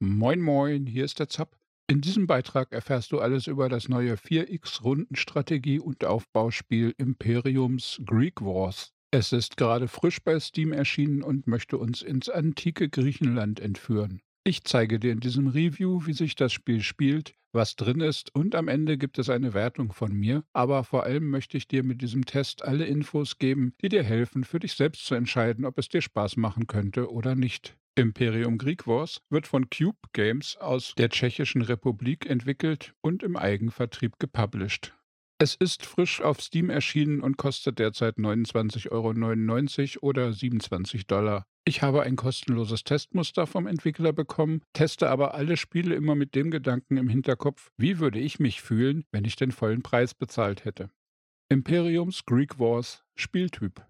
Moin Moin, hier ist der Zapp. In diesem Beitrag erfährst du alles über das neue 4x-Rundenstrategie- und Aufbauspiel Imperiums Greek Wars. Es ist gerade frisch bei Steam erschienen und möchte uns ins antike Griechenland entführen. Ich zeige dir in diesem Review, wie sich das Spiel spielt, was drin ist und am Ende gibt es eine Wertung von mir, aber vor allem möchte ich dir mit diesem Test alle Infos geben, die dir helfen, für dich selbst zu entscheiden, ob es dir Spaß machen könnte oder nicht. Imperium Greek Wars wird von Cube Games aus der Tschechischen Republik entwickelt und im Eigenvertrieb gepublished. Es ist frisch auf Steam erschienen und kostet derzeit 29,99 Euro oder 27 Dollar. Ich habe ein kostenloses Testmuster vom Entwickler bekommen, teste aber alle Spiele immer mit dem Gedanken im Hinterkopf, wie würde ich mich fühlen, wenn ich den vollen Preis bezahlt hätte. Imperiums Greek Wars Spieltyp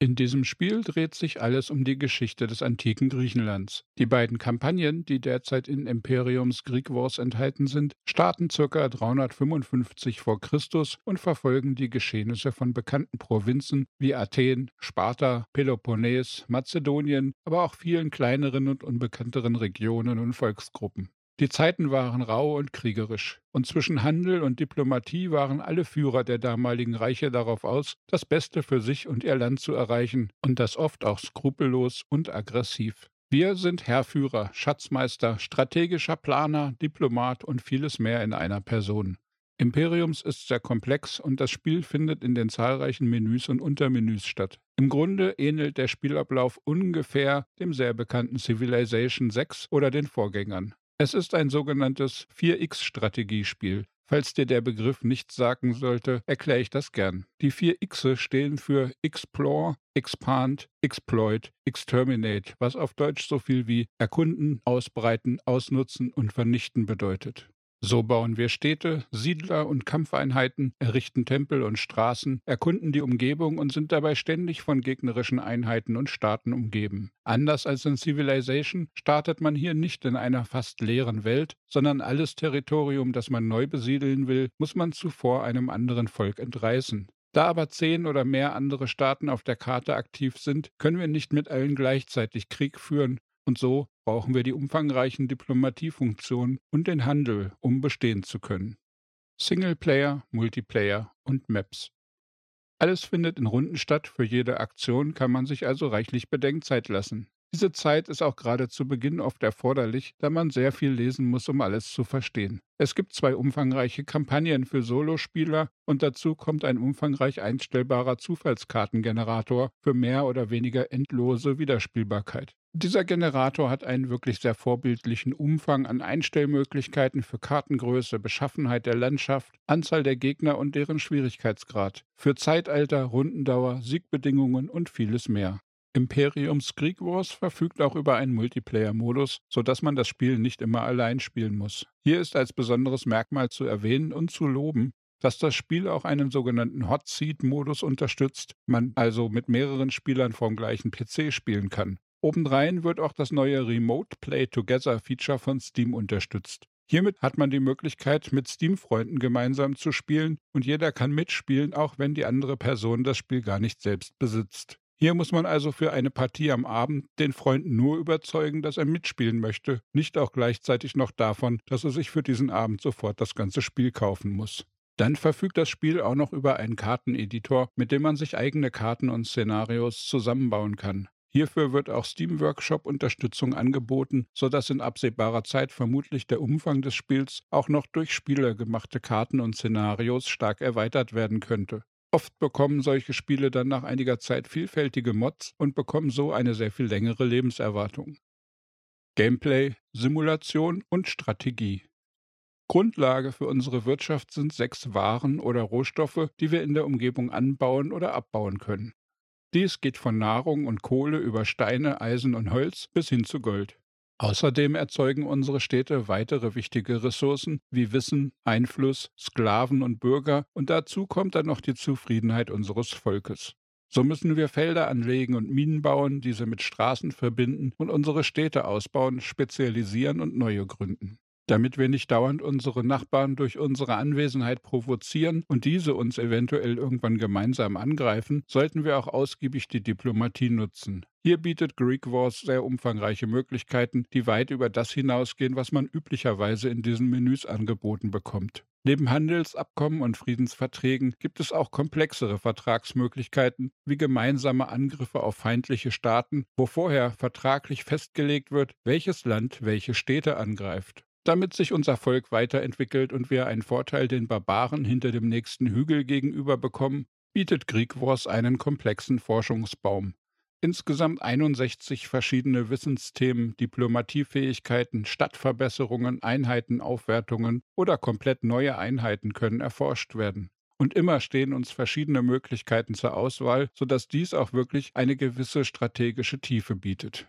in diesem Spiel dreht sich alles um die Geschichte des antiken Griechenlands. Die beiden Kampagnen, die derzeit in Imperiums Greek Wars enthalten sind, starten ca. 355 v. Chr. und verfolgen die Geschehnisse von bekannten Provinzen wie Athen, Sparta, Peloponnes, Mazedonien, aber auch vielen kleineren und unbekannteren Regionen und Volksgruppen. Die Zeiten waren rau und kriegerisch, und zwischen Handel und Diplomatie waren alle Führer der damaligen Reiche darauf aus, das Beste für sich und ihr Land zu erreichen, und das oft auch skrupellos und aggressiv. Wir sind Herrführer, Schatzmeister, strategischer Planer, Diplomat und vieles mehr in einer Person. Imperiums ist sehr komplex und das Spiel findet in den zahlreichen Menüs und Untermenüs statt. Im Grunde ähnelt der Spielablauf ungefähr dem sehr bekannten Civilization 6 oder den Vorgängern. Es ist ein sogenanntes 4x-Strategiespiel. Falls dir der Begriff nichts sagen sollte, erkläre ich das gern. Die vier Xe stehen für Explore, Expand, Exploit, Exterminate, was auf Deutsch so viel wie erkunden, ausbreiten, ausnutzen und vernichten bedeutet. So bauen wir Städte, Siedler und Kampfeinheiten, errichten Tempel und Straßen, erkunden die Umgebung und sind dabei ständig von gegnerischen Einheiten und Staaten umgeben. Anders als in Civilization startet man hier nicht in einer fast leeren Welt, sondern alles Territorium, das man neu besiedeln will, muss man zuvor einem anderen Volk entreißen. Da aber zehn oder mehr andere Staaten auf der Karte aktiv sind, können wir nicht mit allen gleichzeitig Krieg führen und so brauchen wir die umfangreichen Diplomatiefunktionen und den Handel, um bestehen zu können. Singleplayer, Multiplayer und Maps. Alles findet in Runden statt, für jede Aktion kann man sich also reichlich Bedenkzeit lassen. Diese Zeit ist auch gerade zu Beginn oft erforderlich, da man sehr viel lesen muss, um alles zu verstehen. Es gibt zwei umfangreiche Kampagnen für Solospieler und dazu kommt ein umfangreich einstellbarer Zufallskartengenerator für mehr oder weniger endlose Wiederspielbarkeit. Dieser Generator hat einen wirklich sehr vorbildlichen Umfang an Einstellmöglichkeiten für Kartengröße, Beschaffenheit der Landschaft, Anzahl der Gegner und deren Schwierigkeitsgrad, für Zeitalter, Rundendauer, Siegbedingungen und vieles mehr. Imperiums Greek Wars verfügt auch über einen Multiplayer-Modus, sodass man das Spiel nicht immer allein spielen muss. Hier ist als besonderes Merkmal zu erwähnen und zu loben, dass das Spiel auch einen sogenannten Hot Seat-Modus unterstützt, man also mit mehreren Spielern vom gleichen PC spielen kann. Obendrein wird auch das neue Remote Play Together Feature von Steam unterstützt. Hiermit hat man die Möglichkeit, mit Steam-Freunden gemeinsam zu spielen und jeder kann mitspielen, auch wenn die andere Person das Spiel gar nicht selbst besitzt. Hier muss man also für eine Partie am Abend den Freund nur überzeugen, dass er mitspielen möchte, nicht auch gleichzeitig noch davon, dass er sich für diesen Abend sofort das ganze Spiel kaufen muss. Dann verfügt das Spiel auch noch über einen Karteneditor, mit dem man sich eigene Karten und Szenarios zusammenbauen kann. Hierfür wird auch Steam Workshop Unterstützung angeboten, sodass in absehbarer Zeit vermutlich der Umfang des Spiels auch noch durch Spieler gemachte Karten und Szenarios stark erweitert werden könnte. Oft bekommen solche Spiele dann nach einiger Zeit vielfältige Mods und bekommen so eine sehr viel längere Lebenserwartung. Gameplay, Simulation und Strategie. Grundlage für unsere Wirtschaft sind sechs Waren oder Rohstoffe, die wir in der Umgebung anbauen oder abbauen können. Dies geht von Nahrung und Kohle über Steine, Eisen und Holz bis hin zu Gold. Außerdem erzeugen unsere Städte weitere wichtige Ressourcen wie Wissen, Einfluss, Sklaven und Bürger und dazu kommt dann noch die Zufriedenheit unseres Volkes. So müssen wir Felder anlegen und Minen bauen, diese mit Straßen verbinden und unsere Städte ausbauen, spezialisieren und neue gründen. Damit wir nicht dauernd unsere Nachbarn durch unsere Anwesenheit provozieren und diese uns eventuell irgendwann gemeinsam angreifen, sollten wir auch ausgiebig die Diplomatie nutzen. Hier bietet Greek Wars sehr umfangreiche Möglichkeiten, die weit über das hinausgehen, was man üblicherweise in diesen Menüs angeboten bekommt. Neben Handelsabkommen und Friedensverträgen gibt es auch komplexere Vertragsmöglichkeiten wie gemeinsame Angriffe auf feindliche Staaten, wo vorher vertraglich festgelegt wird, welches Land welche Städte angreift. Damit sich unser Volk weiterentwickelt und wir einen Vorteil den Barbaren hinter dem nächsten Hügel gegenüber bekommen, bietet Greek Wars einen komplexen Forschungsbaum. Insgesamt 61 verschiedene Wissensthemen, Diplomatiefähigkeiten, Stadtverbesserungen, Einheitenaufwertungen oder komplett neue Einheiten können erforscht werden. Und immer stehen uns verschiedene Möglichkeiten zur Auswahl, sodass dies auch wirklich eine gewisse strategische Tiefe bietet.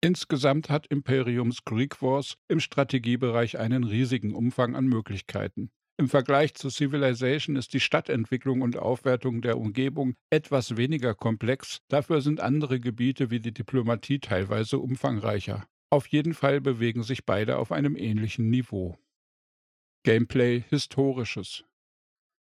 Insgesamt hat Imperiums Greek Wars im Strategiebereich einen riesigen Umfang an Möglichkeiten. Im Vergleich zu Civilization ist die Stadtentwicklung und Aufwertung der Umgebung etwas weniger komplex, dafür sind andere Gebiete wie die Diplomatie teilweise umfangreicher. Auf jeden Fall bewegen sich beide auf einem ähnlichen Niveau. Gameplay Historisches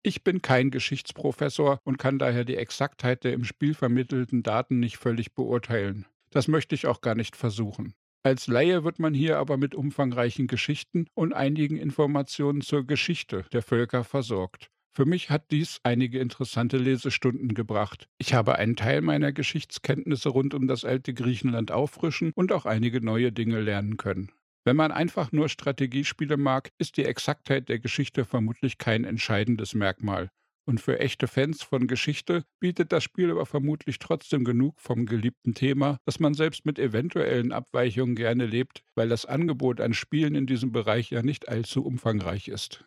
ich bin kein Geschichtsprofessor und kann daher die Exaktheit der im Spiel vermittelten Daten nicht völlig beurteilen. Das möchte ich auch gar nicht versuchen. Als Laie wird man hier aber mit umfangreichen Geschichten und einigen Informationen zur Geschichte der Völker versorgt. Für mich hat dies einige interessante Lesestunden gebracht. Ich habe einen Teil meiner Geschichtskenntnisse rund um das alte Griechenland auffrischen und auch einige neue Dinge lernen können. Wenn man einfach nur Strategiespiele mag, ist die Exaktheit der Geschichte vermutlich kein entscheidendes Merkmal. Und für echte Fans von Geschichte bietet das Spiel aber vermutlich trotzdem genug vom geliebten Thema, dass man selbst mit eventuellen Abweichungen gerne lebt, weil das Angebot an Spielen in diesem Bereich ja nicht allzu umfangreich ist.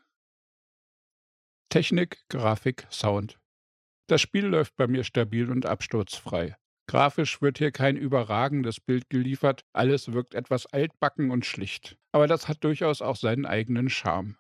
Technik, Grafik, Sound. Das Spiel läuft bei mir stabil und absturzfrei. Grafisch wird hier kein überragendes Bild geliefert, alles wirkt etwas altbacken und schlicht. Aber das hat durchaus auch seinen eigenen Charme.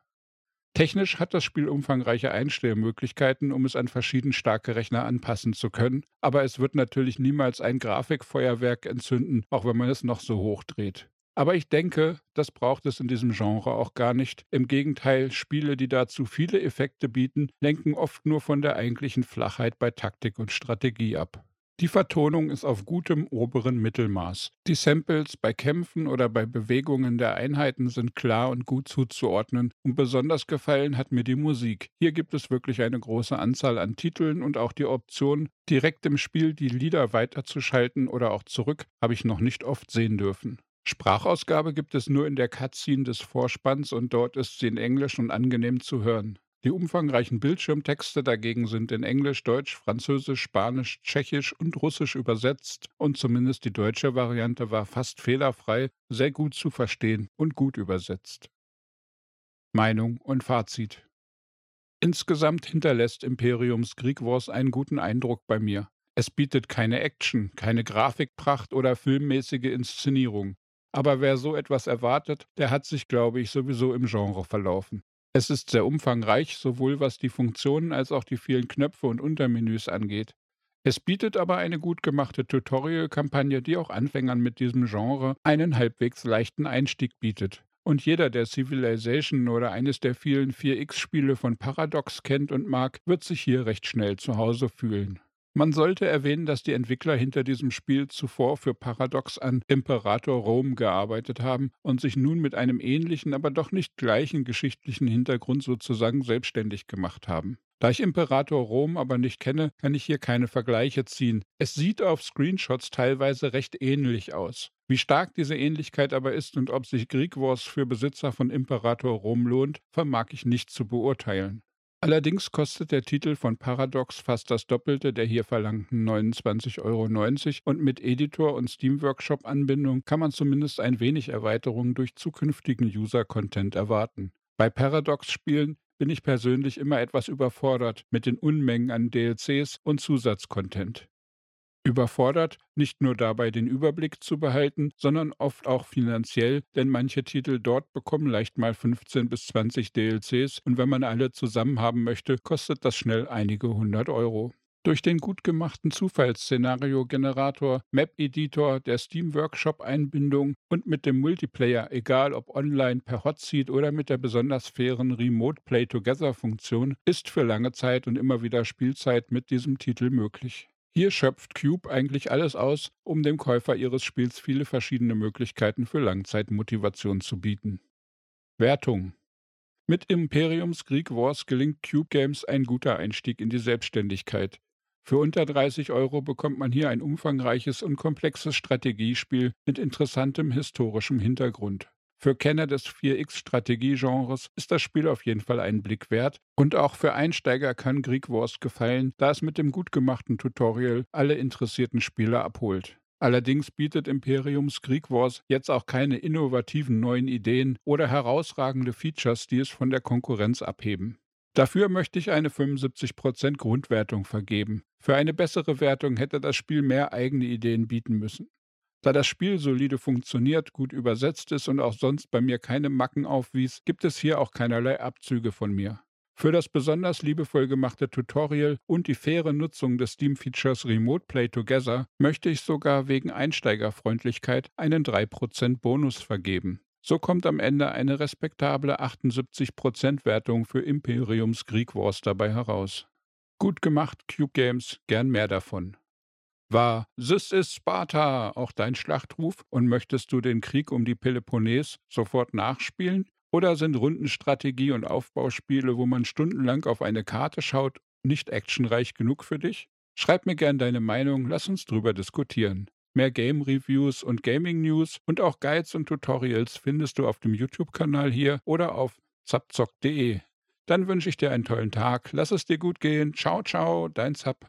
Technisch hat das Spiel umfangreiche Einstellmöglichkeiten, um es an verschieden starke Rechner anpassen zu können, aber es wird natürlich niemals ein Grafikfeuerwerk entzünden, auch wenn man es noch so hoch dreht. Aber ich denke, das braucht es in diesem Genre auch gar nicht. Im Gegenteil, Spiele, die dazu viele Effekte bieten, lenken oft nur von der eigentlichen Flachheit bei Taktik und Strategie ab. Die Vertonung ist auf gutem oberen Mittelmaß. Die Samples bei Kämpfen oder bei Bewegungen der Einheiten sind klar und gut zuzuordnen und besonders gefallen hat mir die Musik. Hier gibt es wirklich eine große Anzahl an Titeln und auch die Option, direkt im Spiel die Lieder weiterzuschalten oder auch zurück, habe ich noch nicht oft sehen dürfen. Sprachausgabe gibt es nur in der Cutscene des Vorspanns und dort ist sie in Englisch und angenehm zu hören. Die umfangreichen Bildschirmtexte dagegen sind in Englisch, Deutsch, Französisch, Spanisch, Tschechisch und Russisch übersetzt und zumindest die deutsche Variante war fast fehlerfrei, sehr gut zu verstehen und gut übersetzt. Meinung und Fazit Insgesamt hinterlässt Imperiums Greek Wars einen guten Eindruck bei mir. Es bietet keine Action, keine Grafikpracht oder filmmäßige Inszenierung. Aber wer so etwas erwartet, der hat sich, glaube ich, sowieso im Genre verlaufen. Es ist sehr umfangreich, sowohl was die Funktionen als auch die vielen Knöpfe und Untermenüs angeht. Es bietet aber eine gut gemachte Tutorial-Kampagne, die auch Anfängern mit diesem Genre einen halbwegs leichten Einstieg bietet. Und jeder, der Civilization oder eines der vielen 4X-Spiele von Paradox kennt und mag, wird sich hier recht schnell zu Hause fühlen. Man sollte erwähnen, dass die Entwickler hinter diesem Spiel zuvor für Paradox an Imperator Rom gearbeitet haben und sich nun mit einem ähnlichen, aber doch nicht gleichen geschichtlichen Hintergrund sozusagen selbstständig gemacht haben. Da ich Imperator Rom aber nicht kenne, kann ich hier keine Vergleiche ziehen. Es sieht auf Screenshots teilweise recht ähnlich aus. Wie stark diese Ähnlichkeit aber ist und ob sich Greek Wars für Besitzer von Imperator Rom lohnt, vermag ich nicht zu beurteilen. Allerdings kostet der Titel von Paradox fast das Doppelte der hier verlangten 29,90 Euro und mit Editor und Steam-Workshop-Anbindung kann man zumindest ein wenig Erweiterung durch zukünftigen User-Content erwarten. Bei Paradox-Spielen bin ich persönlich immer etwas überfordert mit den Unmengen an DLCs und Zusatzcontent. Überfordert, nicht nur dabei den Überblick zu behalten, sondern oft auch finanziell, denn manche Titel dort bekommen leicht mal 15 bis 20 DLCs und wenn man alle zusammen haben möchte, kostet das schnell einige hundert Euro. Durch den gut gemachten Zufallsszenario-Generator, Map-Editor, der Steam Workshop-Einbindung und mit dem Multiplayer, egal ob online per Hotseat oder mit der besonders fairen Remote Play Together-Funktion, ist für lange Zeit und immer wieder Spielzeit mit diesem Titel möglich. Hier schöpft Cube eigentlich alles aus, um dem Käufer ihres Spiels viele verschiedene Möglichkeiten für Langzeitmotivation zu bieten. Wertung Mit Imperiums Greek Wars gelingt Cube Games ein guter Einstieg in die Selbstständigkeit. Für unter 30 Euro bekommt man hier ein umfangreiches und komplexes Strategiespiel mit interessantem historischem Hintergrund. Für Kenner des 4X-Strategiegenres ist das Spiel auf jeden Fall einen Blick wert und auch für Einsteiger kann Greek Wars gefallen, da es mit dem gut gemachten Tutorial alle interessierten Spieler abholt. Allerdings bietet Imperiums Greek Wars jetzt auch keine innovativen neuen Ideen oder herausragende Features, die es von der Konkurrenz abheben. Dafür möchte ich eine 75% Grundwertung vergeben. Für eine bessere Wertung hätte das Spiel mehr eigene Ideen bieten müssen. Da das Spiel solide funktioniert, gut übersetzt ist und auch sonst bei mir keine Macken aufwies, gibt es hier auch keinerlei Abzüge von mir. Für das besonders liebevoll gemachte Tutorial und die faire Nutzung des Steam-Features Remote Play Together möchte ich sogar wegen Einsteigerfreundlichkeit einen 3% Bonus vergeben. So kommt am Ende eine respektable 78% Wertung für Imperiums Greek Wars dabei heraus. Gut gemacht, Cube Games, gern mehr davon. War This is Sparta auch dein Schlachtruf und möchtest du den Krieg um die Peloponnes sofort nachspielen? Oder sind Rundenstrategie und Aufbauspiele, wo man stundenlang auf eine Karte schaut, nicht actionreich genug für dich? Schreib mir gern deine Meinung, lass uns drüber diskutieren. Mehr Game Reviews und Gaming News und auch Guides und Tutorials findest du auf dem YouTube-Kanal hier oder auf zapzock.de. Dann wünsche ich dir einen tollen Tag, lass es dir gut gehen. Ciao, ciao, dein Zap.